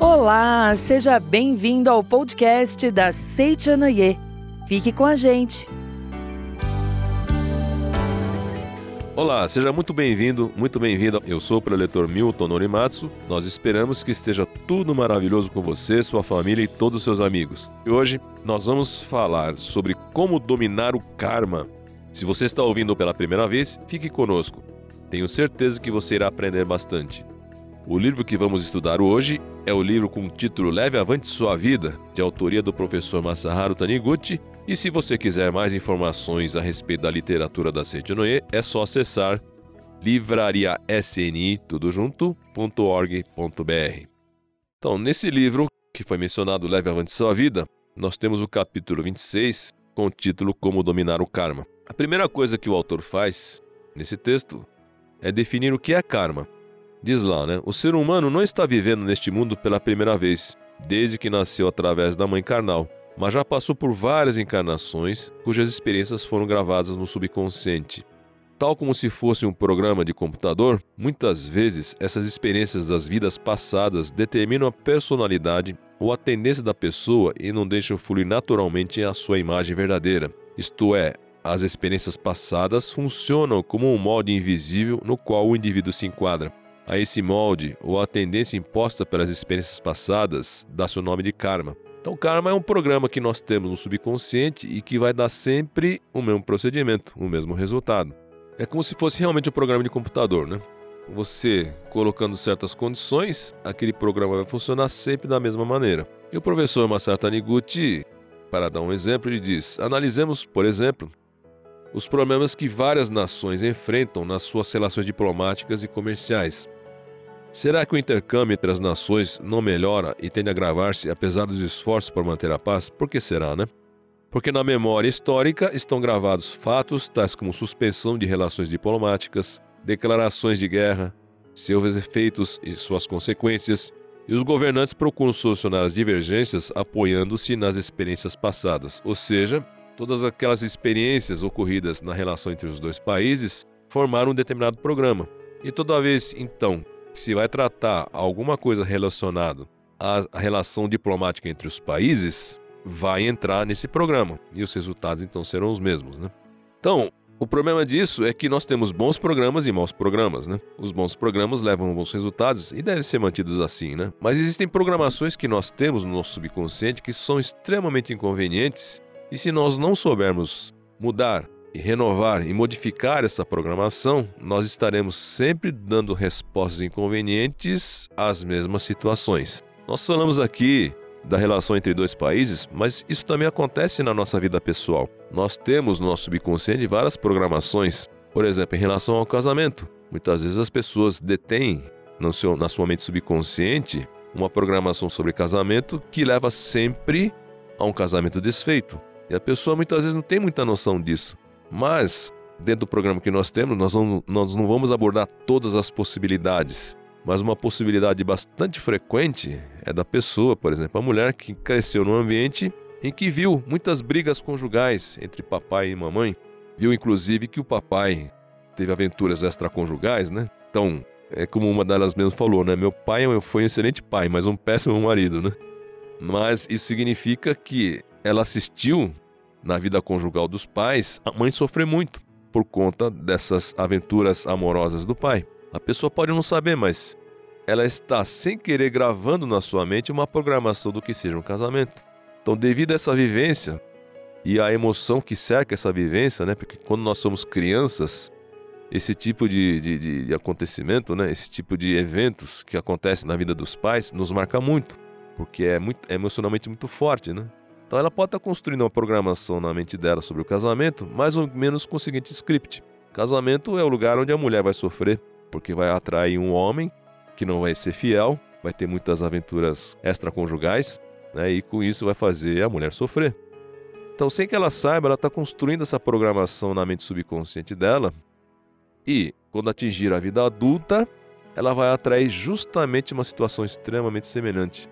Olá, seja bem-vindo ao podcast da Seichanoye. Fique com a gente. Olá, seja muito bem-vindo, muito bem-vinda. Eu sou o preletor Milton Norimatsu. Nós esperamos que esteja tudo maravilhoso com você, sua família e todos os seus amigos. E hoje nós vamos falar sobre como dominar o karma. Se você está ouvindo pela primeira vez, fique conosco. Tenho certeza que você irá aprender bastante. O livro que vamos estudar hoje é o livro com o título Leve Avante Sua Vida, de autoria do professor Masaharu Taniguchi. E se você quiser mais informações a respeito da literatura da Sentinoe, é só acessar livrariasni.org.br. Então, nesse livro, que foi mencionado Leve Avante Sua Vida, nós temos o capítulo 26, com o título Como Dominar o Karma. A primeira coisa que o autor faz nesse texto é definir o que é karma. Diz lá, né? O ser humano não está vivendo neste mundo pela primeira vez, desde que nasceu através da mãe carnal, mas já passou por várias encarnações cujas experiências foram gravadas no subconsciente. Tal como se fosse um programa de computador, muitas vezes essas experiências das vidas passadas determinam a personalidade ou a tendência da pessoa e não deixam fluir naturalmente a sua imagem verdadeira. Isto é, as experiências passadas funcionam como um molde invisível no qual o indivíduo se enquadra. A esse molde, ou a tendência imposta pelas experiências passadas, dá-se o nome de karma. Então, karma é um programa que nós temos no subconsciente e que vai dar sempre o mesmo procedimento, o mesmo resultado. É como se fosse realmente um programa de computador, né? Você colocando certas condições, aquele programa vai funcionar sempre da mesma maneira. E o professor Masaru Taniguchi, para dar um exemplo, ele diz: analisemos, por exemplo, os problemas que várias nações enfrentam nas suas relações diplomáticas e comerciais. Será que o intercâmbio entre as nações não melhora e tende a agravar-se apesar dos esforços por manter a paz? Por que será, né? Porque na memória histórica estão gravados fatos tais como suspensão de relações diplomáticas, declarações de guerra, seus efeitos e suas consequências, e os governantes procuram solucionar as divergências apoiando-se nas experiências passadas, ou seja, todas aquelas experiências ocorridas na relação entre os dois países formaram um determinado programa. E toda vez, então, se vai tratar alguma coisa relacionada à relação diplomática entre os países, vai entrar nesse programa e os resultados então serão os mesmos, né? Então, o problema disso é que nós temos bons programas e maus programas, né? Os bons programas levam a bons resultados e devem ser mantidos assim, né? Mas existem programações que nós temos no nosso subconsciente que são extremamente inconvenientes e se nós não soubermos mudar e renovar e modificar essa programação, nós estaremos sempre dando respostas inconvenientes às mesmas situações. Nós falamos aqui da relação entre dois países, mas isso também acontece na nossa vida pessoal. Nós temos no nosso subconsciente várias programações, por exemplo, em relação ao casamento. Muitas vezes as pessoas detêm seu, na sua mente subconsciente uma programação sobre casamento que leva sempre a um casamento desfeito. E a pessoa muitas vezes não tem muita noção disso. Mas, dentro do programa que nós temos, nós não, nós não vamos abordar todas as possibilidades. Mas uma possibilidade bastante frequente é da pessoa, por exemplo, a mulher que cresceu num ambiente em que viu muitas brigas conjugais entre papai e mamãe. Viu inclusive que o papai teve aventuras extraconjugais, né? Então, é como uma delas mesmo falou, né? Meu pai foi um excelente pai, mas um péssimo marido, né? Mas isso significa que ela assistiu na vida conjugal dos pais, a mãe sofre muito por conta dessas aventuras amorosas do pai. A pessoa pode não saber, mas ela está sem querer gravando na sua mente uma programação do que seja um casamento. Então, devido a essa vivência e a emoção que cerca essa vivência, né? Porque quando nós somos crianças, esse tipo de, de, de acontecimento, né? Esse tipo de eventos que acontecem na vida dos pais nos marca muito, porque é, muito, é emocionalmente muito forte, né? Então ela pode estar construindo uma programação na mente dela sobre o casamento, mais ou menos com o seguinte script: casamento é o lugar onde a mulher vai sofrer, porque vai atrair um homem que não vai ser fiel, vai ter muitas aventuras extraconjugais, né, e com isso vai fazer a mulher sofrer. Então, sem que ela saiba, ela está construindo essa programação na mente subconsciente dela, e quando atingir a vida adulta, ela vai atrair justamente uma situação extremamente semelhante.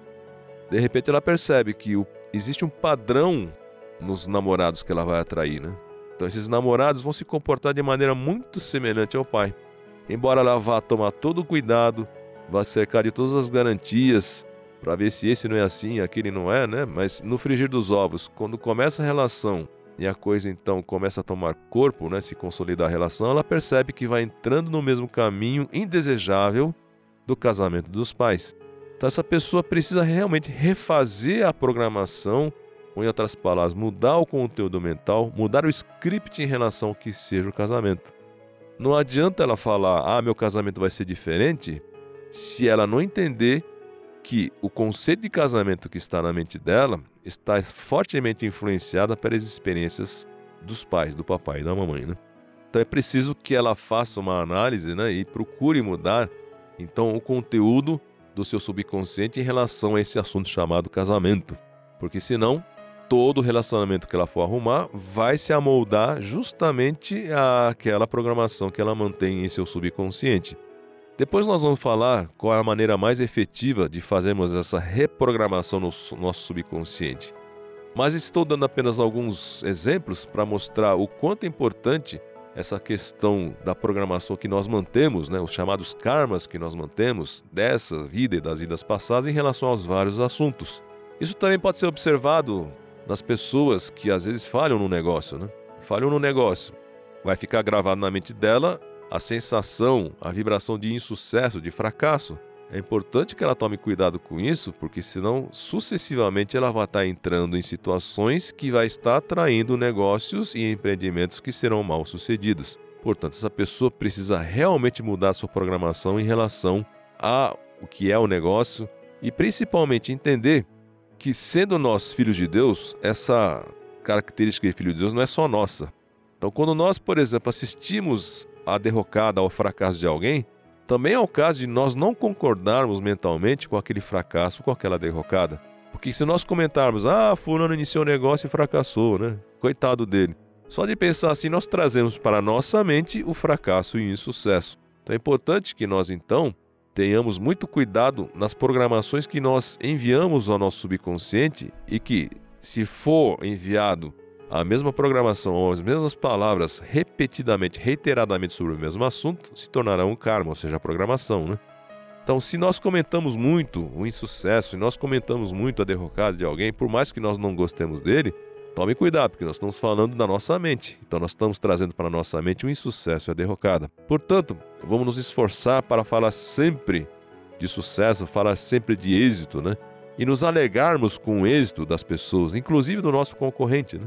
De repente, ela percebe que o existe um padrão nos namorados que ela vai atrair, né? Então esses namorados vão se comportar de maneira muito semelhante ao pai. embora ela vá tomar todo o cuidado, vá cercar de todas as garantias para ver se esse não é assim, aquele não é, né? Mas no frigir dos ovos, quando começa a relação e a coisa então começa a tomar corpo, né, se consolidar a relação, ela percebe que vai entrando no mesmo caminho indesejável do casamento dos pais. Então essa pessoa precisa realmente refazer a programação, ou em outras palavras, mudar o conteúdo mental, mudar o script em relação ao que seja o casamento. Não adianta ela falar, ah, meu casamento vai ser diferente, se ela não entender que o conceito de casamento que está na mente dela está fortemente influenciada pelas experiências dos pais, do papai e da mamãe, né? Então é preciso que ela faça uma análise, né, e procure mudar então o conteúdo do seu subconsciente em relação a esse assunto chamado casamento, porque senão todo relacionamento que ela for arrumar vai se amoldar justamente àquela programação que ela mantém em seu subconsciente. Depois nós vamos falar qual é a maneira mais efetiva de fazermos essa reprogramação no nosso subconsciente. Mas estou dando apenas alguns exemplos para mostrar o quanto é importante essa questão da programação que nós mantemos, né, os chamados karmas que nós mantemos dessa vida e das vidas passadas em relação aos vários assuntos. Isso também pode ser observado nas pessoas que às vezes falham no negócio, né? Falham no negócio. Vai ficar gravado na mente dela a sensação, a vibração de insucesso, de fracasso. É importante que ela tome cuidado com isso, porque senão sucessivamente ela vai estar entrando em situações que vai estar atraindo negócios e empreendimentos que serão mal sucedidos. Portanto, essa pessoa precisa realmente mudar sua programação em relação a o que é o negócio e principalmente entender que sendo nós filhos de Deus, essa característica de filho de Deus não é só nossa. Então, quando nós, por exemplo, assistimos a derrocada, ao fracasso de alguém, também é o caso de nós não concordarmos mentalmente com aquele fracasso, com aquela derrocada. Porque se nós comentarmos, ah, fulano iniciou o negócio e fracassou, né? Coitado dele. Só de pensar assim, nós trazemos para a nossa mente o fracasso e o insucesso. Então é importante que nós, então, tenhamos muito cuidado nas programações que nós enviamos ao nosso subconsciente e que, se for enviado a mesma programação ou as mesmas palavras repetidamente, reiteradamente sobre o mesmo assunto, se tornará um karma, ou seja, a programação, né? Então, se nós comentamos muito o insucesso, se nós comentamos muito a derrocada de alguém, por mais que nós não gostemos dele, tome cuidado, porque nós estamos falando da nossa mente. Então, nós estamos trazendo para a nossa mente o insucesso e a derrocada. Portanto, vamos nos esforçar para falar sempre de sucesso, falar sempre de êxito, né? E nos alegarmos com o êxito das pessoas, inclusive do nosso concorrente, né?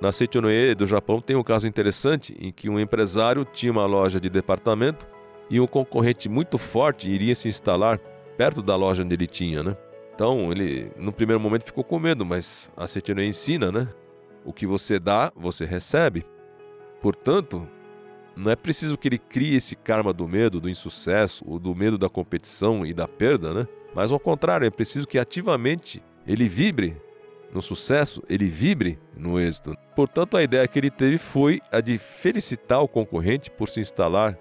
Na Seichonoe do Japão tem um caso interessante em que um empresário tinha uma loja de departamento e um concorrente muito forte iria se instalar perto da loja onde ele tinha, né? Então ele, no primeiro momento, ficou com medo, mas a Seichonoe ensina, né? O que você dá, você recebe. Portanto, não é preciso que ele crie esse karma do medo, do insucesso, ou do medo da competição e da perda, né? Mas ao contrário, é preciso que ativamente ele vibre no sucesso, ele vibre no êxito. Portanto, a ideia que ele teve foi a de felicitar o concorrente por se instalar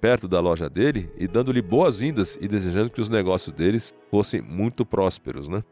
perto da loja dele e dando-lhe boas-vindas e desejando que os negócios deles fossem muito prósperos, né?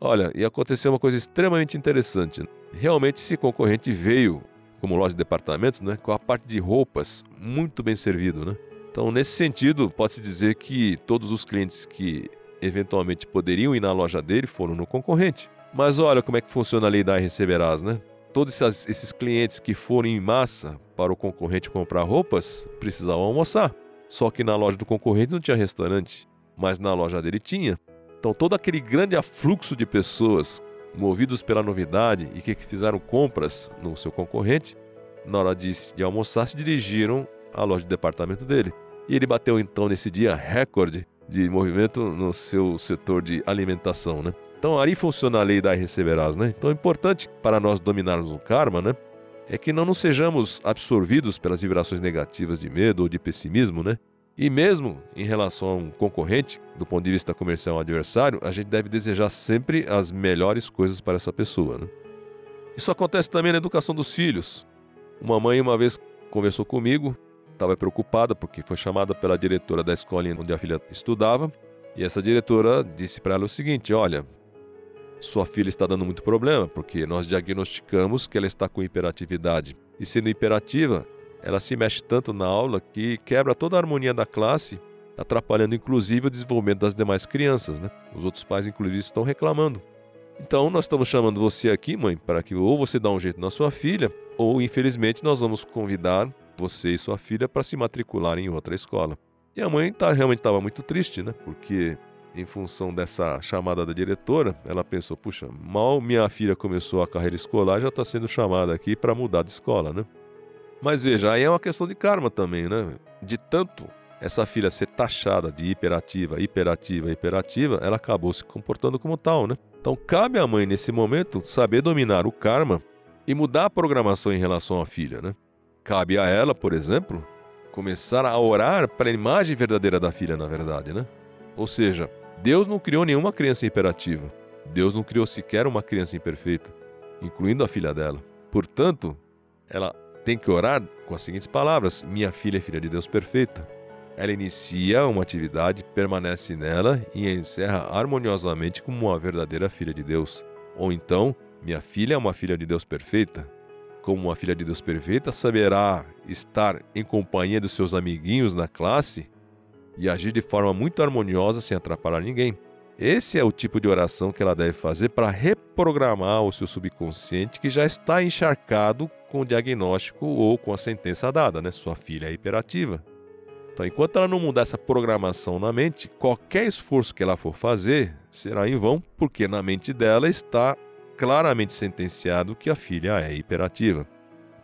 Olha, e aconteceu uma coisa extremamente interessante. Realmente esse concorrente veio como loja de departamentos, né, com a parte de roupas muito bem servido, né? Então, nesse sentido, pode-se dizer que todos os clientes que eventualmente poderiam ir na loja dele foram no concorrente. Mas olha como é que funciona a lei da receberás, né? Todos esses, clientes que foram em massa para o concorrente comprar roupas precisavam almoçar. Só que na loja do concorrente não tinha restaurante, mas na loja dele tinha. Então todo aquele grande afluxo de pessoas movidos pela novidade e que fizeram compras no seu concorrente, na hora de, de almoçar se dirigiram à loja de departamento dele. E ele bateu então nesse dia recorde de movimento no seu setor de alimentação, né? Então ali funciona a lei da receberás, né? Então é importante para nós dominarmos o karma, né? É que não nos sejamos absorvidos pelas vibrações negativas de medo ou de pessimismo, né? E mesmo em relação a um concorrente, do ponto de vista comercial um adversário, a gente deve desejar sempre as melhores coisas para essa pessoa. Né? Isso acontece também na educação dos filhos. Uma mãe uma vez conversou comigo, estava preocupada porque foi chamada pela diretora da escola onde a filha estudava, e essa diretora disse para ela o seguinte: Olha, sua filha está dando muito problema, porque nós diagnosticamos que ela está com hiperatividade. E sendo hiperativa, ela se mexe tanto na aula que quebra toda a harmonia da classe, atrapalhando inclusive o desenvolvimento das demais crianças, né? Os outros pais, inclusive, estão reclamando. Então, nós estamos chamando você aqui, mãe, para que ou você dê um jeito na sua filha, ou infelizmente nós vamos convidar você e sua filha para se matricular em outra escola. E a mãe tá, realmente estava muito triste, né? Porque em função dessa chamada da diretora, ela pensou: puxa, mal minha filha começou a carreira escolar, já está sendo chamada aqui para mudar de escola, né? Mas veja, aí é uma questão de karma também, né? De tanto essa filha ser taxada de hiperativa, hiperativa, hiperativa, ela acabou se comportando como tal, né? Então cabe à mãe nesse momento saber dominar o karma e mudar a programação em relação à filha, né? Cabe a ela, por exemplo, começar a orar para a imagem verdadeira da filha, na verdade, né? Ou seja, Deus não criou nenhuma criança imperativa. Deus não criou sequer uma criança imperfeita, incluindo a filha dela. Portanto, ela tem que orar com as seguintes palavras: Minha filha é filha de Deus perfeita. Ela inicia uma atividade, permanece nela e a encerra harmoniosamente como uma verdadeira filha de Deus. Ou então, minha filha é uma filha de Deus perfeita, como uma filha de Deus perfeita, saberá estar em companhia dos seus amiguinhos na classe e agir de forma muito harmoniosa sem atrapalhar ninguém. Esse é o tipo de oração que ela deve fazer para reprogramar o seu subconsciente que já está encharcado com o diagnóstico ou com a sentença dada, né? Sua filha é hiperativa. Então, enquanto ela não mudar essa programação na mente, qualquer esforço que ela for fazer será em vão, porque na mente dela está claramente sentenciado que a filha é hiperativa.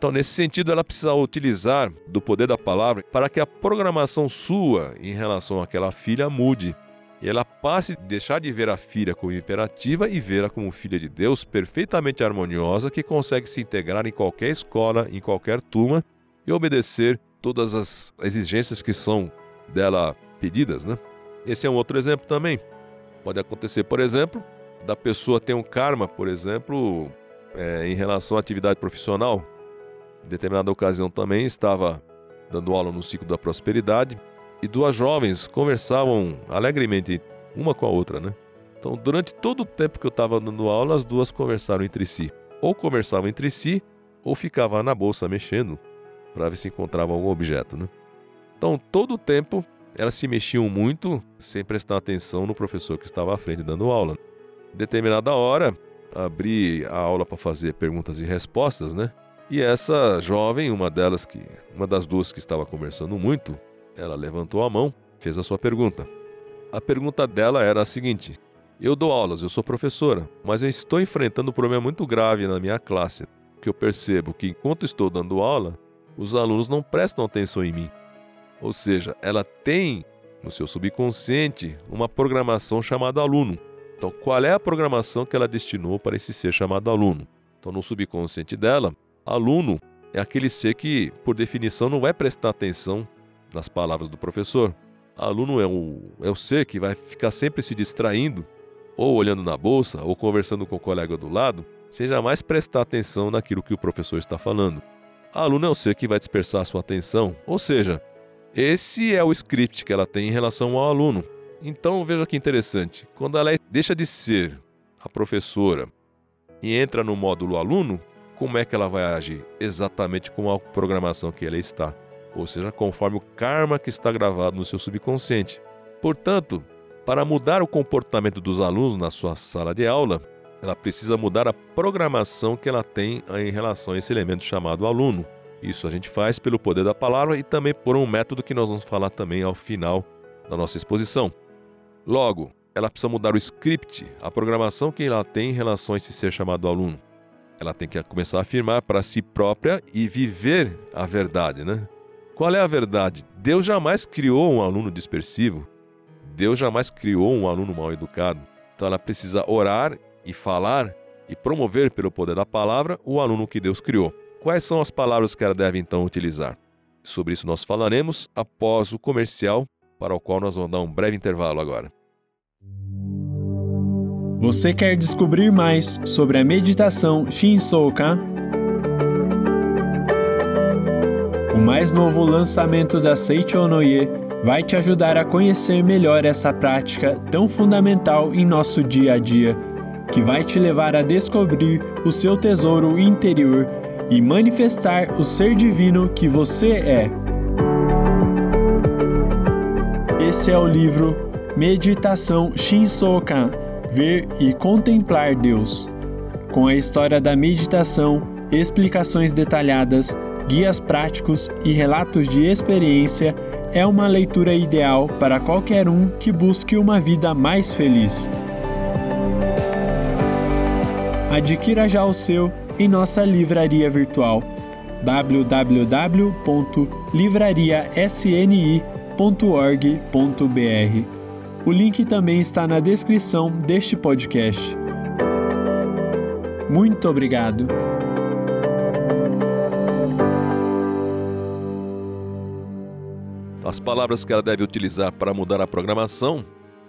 Então, nesse sentido, ela precisa utilizar do poder da palavra para que a programação sua em relação àquela filha mude. E ela passe a deixar de ver a filha como imperativa e ver-a como filha de Deus perfeitamente harmoniosa que consegue se integrar em qualquer escola, em qualquer turma e obedecer todas as exigências que são dela pedidas, né? Esse é um outro exemplo também. Pode acontecer, por exemplo, da pessoa ter um karma, por exemplo, é, em relação à atividade profissional. Em determinada ocasião também estava dando aula no ciclo da prosperidade e duas jovens conversavam alegremente uma com a outra, né? Então, durante todo o tempo que eu estava dando aula, as duas conversaram entre si. Ou conversavam entre si, ou ficavam na bolsa mexendo para ver se encontravam algum objeto, né? Então, todo o tempo elas se mexiam muito sem prestar atenção no professor que estava à frente dando aula determinada hora, abri a aula para fazer perguntas e respostas, né? E essa jovem, uma delas que, uma das duas que estava conversando muito, ela levantou a mão, fez a sua pergunta. A pergunta dela era a seguinte: Eu dou aulas, eu sou professora, mas eu estou enfrentando um problema muito grave na minha classe, que eu percebo que enquanto estou dando aula, os alunos não prestam atenção em mim. Ou seja, ela tem no seu subconsciente uma programação chamada aluno. Então, qual é a programação que ela destinou para esse ser chamado aluno? Então, no subconsciente dela, aluno é aquele ser que, por definição, não vai prestar atenção nas palavras do professor. Aluno é o, é o ser que vai ficar sempre se distraindo, ou olhando na bolsa, ou conversando com o colega do lado, sem jamais prestar atenção naquilo que o professor está falando. Aluno é o ser que vai dispersar sua atenção, ou seja, esse é o script que ela tem em relação ao aluno. Então veja que interessante. Quando ela deixa de ser a professora e entra no módulo aluno, como é que ela vai agir? Exatamente com a programação que ela está. Ou seja, conforme o karma que está gravado no seu subconsciente. Portanto, para mudar o comportamento dos alunos na sua sala de aula, ela precisa mudar a programação que ela tem em relação a esse elemento chamado aluno. Isso a gente faz pelo poder da palavra e também por um método que nós vamos falar também ao final da nossa exposição. Logo, ela precisa mudar o script, a programação que ela tem em relação a esse ser chamado aluno. Ela tem que começar a afirmar para si própria e viver a verdade, né? Qual é a verdade? Deus jamais criou um aluno dispersivo. Deus jamais criou um aluno mal educado. Então ela precisa orar e falar e promover pelo poder da palavra o aluno que Deus criou. Quais são as palavras que ela deve então utilizar? Sobre isso nós falaremos após o comercial para o qual nós vamos dar um breve intervalo agora. Você quer descobrir mais sobre a meditação Shinsoka? O mais novo lançamento da Seicho Noye vai te ajudar a conhecer melhor essa prática tão fundamental em nosso dia a dia, que vai te levar a descobrir o seu tesouro interior e manifestar o ser divino que você é. Esse é o livro Meditação Shinsokan Ver e Contemplar Deus. Com a história da meditação, explicações detalhadas, guias práticos e relatos de experiência, é uma leitura ideal para qualquer um que busque uma vida mais feliz. Adquira já o seu em nossa livraria virtual www.livrariasni.org.br. O link também está na descrição deste podcast. Muito obrigado. As palavras que ela deve utilizar para mudar a programação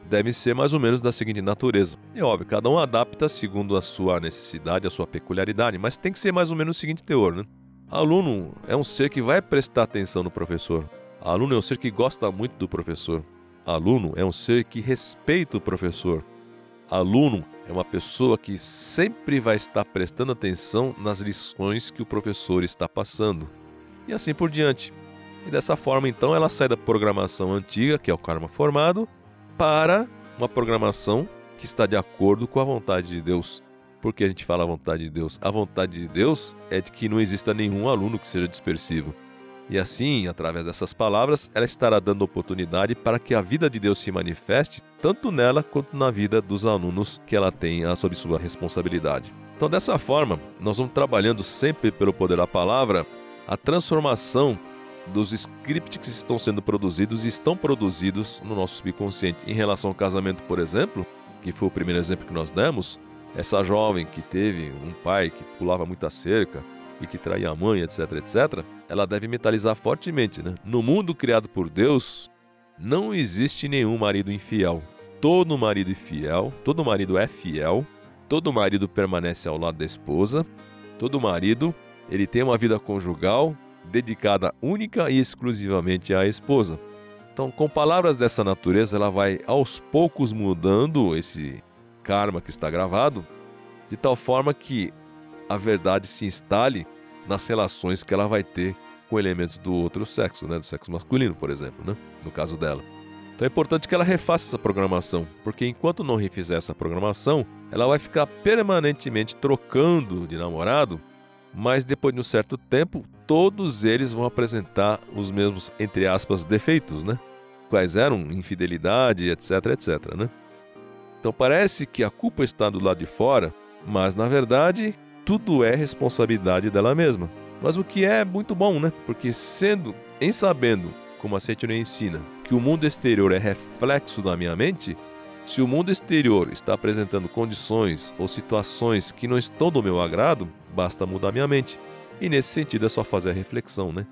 devem ser mais ou menos da seguinte natureza. É óbvio, cada um adapta segundo a sua necessidade, a sua peculiaridade, mas tem que ser mais ou menos o seguinte teor, né? Aluno é um ser que vai prestar atenção no professor. Aluno é um ser que gosta muito do professor. Aluno é um ser que respeita o professor. Aluno é uma pessoa que sempre vai estar prestando atenção nas lições que o professor está passando. E assim por diante. E dessa forma, então, ela sai da programação antiga, que é o karma formado, para uma programação que está de acordo com a vontade de Deus. Por que a gente fala a vontade de Deus? A vontade de Deus é de que não exista nenhum aluno que seja dispersivo. E assim, através dessas palavras, ela estará dando oportunidade para que a vida de Deus se manifeste tanto nela quanto na vida dos alunos que ela tem sob sua responsabilidade. Então, dessa forma, nós vamos trabalhando sempre pelo poder da palavra a transformação dos scripts que estão sendo produzidos e estão produzidos no nosso subconsciente. Em relação ao casamento, por exemplo, que foi o primeiro exemplo que nós demos, essa jovem que teve um pai que pulava muita cerca e que traía a mãe, etc, etc, ela deve mentalizar fortemente, né? No mundo criado por Deus, não existe nenhum marido infiel. Todo marido é fiel, todo marido é fiel, todo marido permanece ao lado da esposa, todo marido ele tem uma vida conjugal dedicada única e exclusivamente à esposa. Então, com palavras dessa natureza, ela vai aos poucos mudando esse karma que está gravado, de tal forma que a verdade se instale nas relações que ela vai ter com elementos do outro sexo, né, do sexo masculino, por exemplo, né, no caso dela. Então é importante que ela refaça essa programação, porque enquanto não refizer essa programação, ela vai ficar permanentemente trocando de namorado mas depois de um certo tempo, todos eles vão apresentar os mesmos, entre aspas, defeitos, né? Quais eram infidelidade, etc, etc, né? Então parece que a culpa está do lado de fora, mas na verdade tudo é responsabilidade dela mesma. Mas o que é muito bom, né? Porque sendo, em sabendo, como a Seitonei ensina, que o mundo exterior é reflexo da minha mente, se o mundo exterior está apresentando condições ou situações que não estão do meu agrado, basta mudar minha mente. E nesse sentido é só fazer a reflexão, né?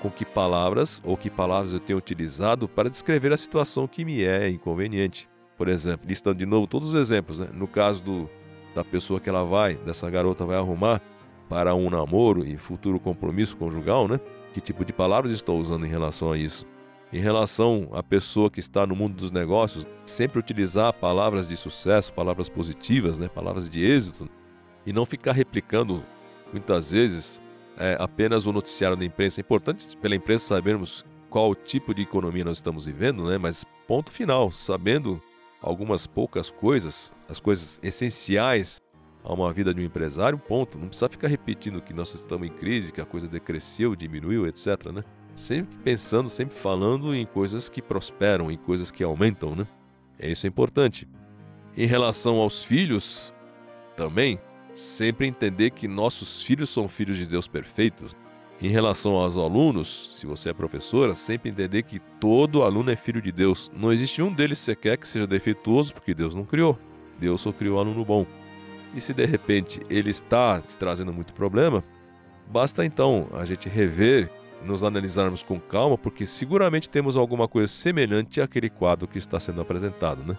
Com que palavras ou que palavras eu tenho utilizado para descrever a situação que me é inconveniente. Por exemplo, listando de novo todos os exemplos, né? No caso do, da pessoa que ela vai, dessa garota vai arrumar para um namoro e futuro compromisso conjugal, né? Que tipo de palavras estou usando em relação a isso? Em relação à pessoa que está no mundo dos negócios, sempre utilizar palavras de sucesso, palavras positivas, né? palavras de êxito, e não ficar replicando muitas vezes é, apenas o noticiário da imprensa. É importante pela imprensa sabermos qual tipo de economia nós estamos vivendo, né? mas ponto final, sabendo algumas poucas coisas, as coisas essenciais a uma vida de um empresário, ponto. Não precisa ficar repetindo que nós estamos em crise, que a coisa decresceu, diminuiu, etc. Né? sempre pensando, sempre falando em coisas que prosperam, em coisas que aumentam, né? É isso é importante. Em relação aos filhos, também, sempre entender que nossos filhos são filhos de Deus perfeitos. Em relação aos alunos, se você é professora, sempre entender que todo aluno é filho de Deus. Não existe um deles sequer que seja defeituoso, porque Deus não criou. Deus só criou aluno bom. E se de repente ele está te trazendo muito problema, basta então a gente rever nos analisarmos com calma, porque seguramente temos alguma coisa semelhante àquele quadro que está sendo apresentado, né?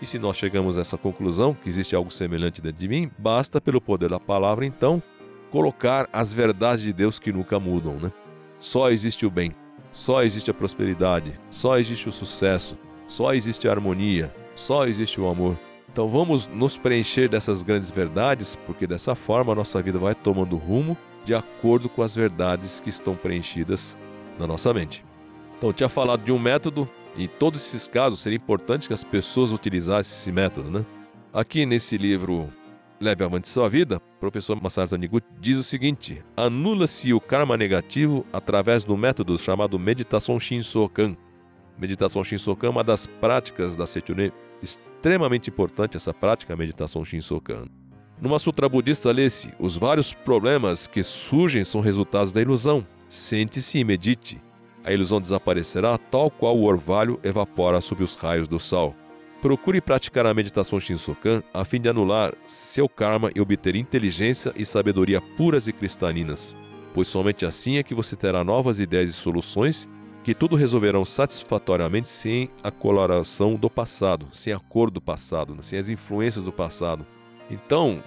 E se nós chegamos a essa conclusão, que existe algo semelhante dentro de mim, basta pelo poder da palavra, então, colocar as verdades de Deus que nunca mudam, né? Só existe o bem, só existe a prosperidade, só existe o sucesso, só existe a harmonia, só existe o amor. Então vamos nos preencher dessas grandes verdades, porque dessa forma a nossa vida vai tomando rumo de acordo com as verdades que estão preenchidas na nossa mente. Então, tinha falado de um método, e em todos esses casos seria importante que as pessoas utilizassem esse método, né? Aqui nesse livro Leve Avante Sua Vida, professor Masaru Taniguchi diz o seguinte: anula-se o karma negativo através do método chamado meditação Shinsokan. Meditação Shinsokan é uma das práticas da Seitune, extremamente importante essa prática, a meditação Shinsokan. Numa sutra budista lê-se: os vários problemas que surgem são resultados da ilusão. Sente-se e medite a ilusão desaparecerá tal qual o orvalho evapora sob os raios do sol. Procure praticar a meditação Shinsokan a fim de anular seu karma e obter inteligência e sabedoria puras e cristalinas, pois somente assim é que você terá novas ideias e soluções que tudo resolverão satisfatoriamente sem a coloração do passado, sem a cor do passado, né, sem as influências do passado. Então,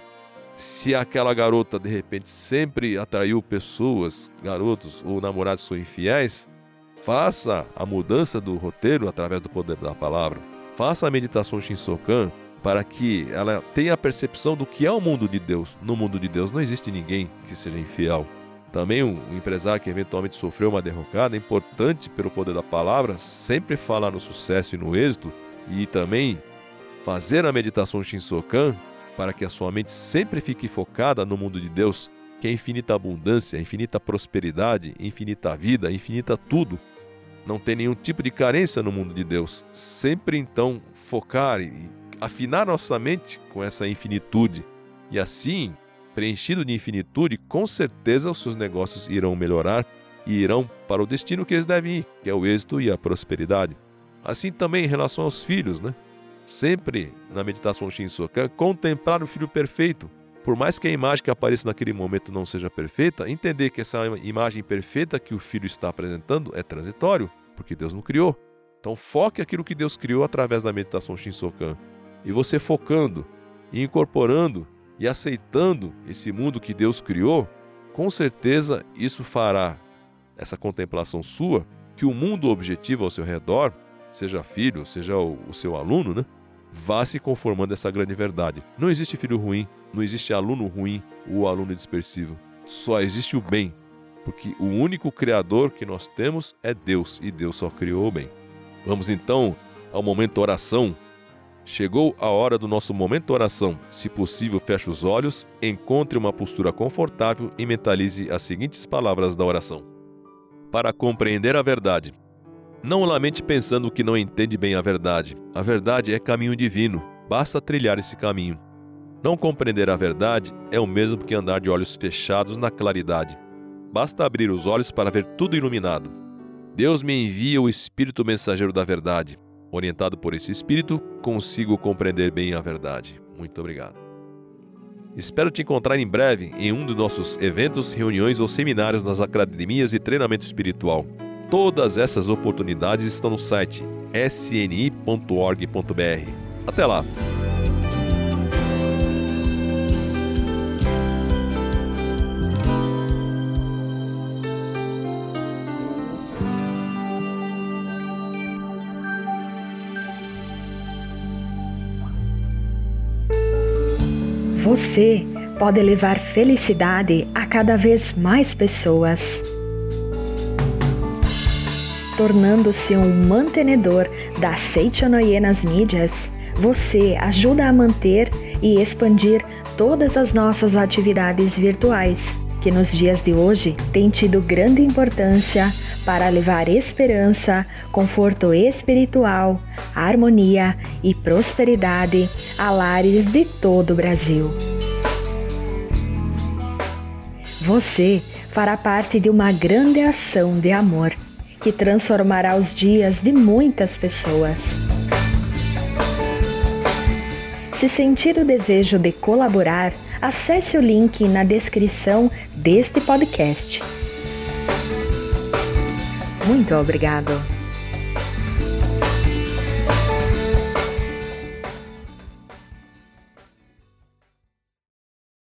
se aquela garota de repente sempre atraiu pessoas, garotos ou namorados são infiéis, Faça a mudança do roteiro através do poder da palavra. Faça a meditação Shinsokan para que ela tenha a percepção do que é o mundo de Deus. No mundo de Deus não existe ninguém que seja infiel. Também um empresário que eventualmente sofreu uma derrocada, é importante pelo poder da palavra sempre falar no sucesso e no êxito e também fazer a meditação Shinsokan para que a sua mente sempre fique focada no mundo de Deus, que é infinita abundância, infinita prosperidade, infinita vida, infinita tudo não ter nenhum tipo de carência no mundo de Deus. Sempre então focar e afinar nossa mente com essa infinitude. E assim, preenchido de infinitude, com certeza os seus negócios irão melhorar e irão para o destino que eles devem ir, que é o êxito e a prosperidade. Assim também em relação aos filhos, né? Sempre na meditação Shinsokan, contemplar o filho perfeito. Por mais que a imagem que apareça naquele momento não seja perfeita, entender que essa imagem perfeita que o filho está apresentando é transitório, porque Deus não criou. Então foque aquilo que Deus criou através da meditação Shinsokan. E você focando e incorporando e aceitando esse mundo que Deus criou, com certeza isso fará essa contemplação sua que o mundo objetivo ao seu redor, seja filho, seja o, o seu aluno, né, vá se conformando essa grande verdade. Não existe filho ruim, não existe aluno ruim ou aluno dispersivo. Só existe o bem, porque o único Criador que nós temos é Deus e Deus só criou o bem. Vamos então ao momento oração. Chegou a hora do nosso momento oração. Se possível, feche os olhos, encontre uma postura confortável e mentalize as seguintes palavras da oração. Para compreender a verdade, não lamente pensando que não entende bem a verdade. A verdade é caminho divino, basta trilhar esse caminho. Não compreender a verdade é o mesmo que andar de olhos fechados na claridade. Basta abrir os olhos para ver tudo iluminado. Deus me envia o Espírito mensageiro da verdade. Orientado por esse Espírito, consigo compreender bem a verdade. Muito obrigado. Espero te encontrar em breve em um dos nossos eventos, reuniões ou seminários nas academias e treinamento espiritual. Todas essas oportunidades estão no site sni.org.br. Até lá! Você pode levar felicidade a cada vez mais pessoas tornando-se um mantenedor da Seichonoye nas mídias, você ajuda a manter e expandir todas as nossas atividades virtuais, que nos dias de hoje têm tido grande importância para levar esperança, conforto espiritual, harmonia e prosperidade a lares de todo o Brasil. Você fará parte de uma grande ação de amor que transformará os dias de muitas pessoas. Se sentir o desejo de colaborar, acesse o link na descrição deste podcast. Muito obrigado!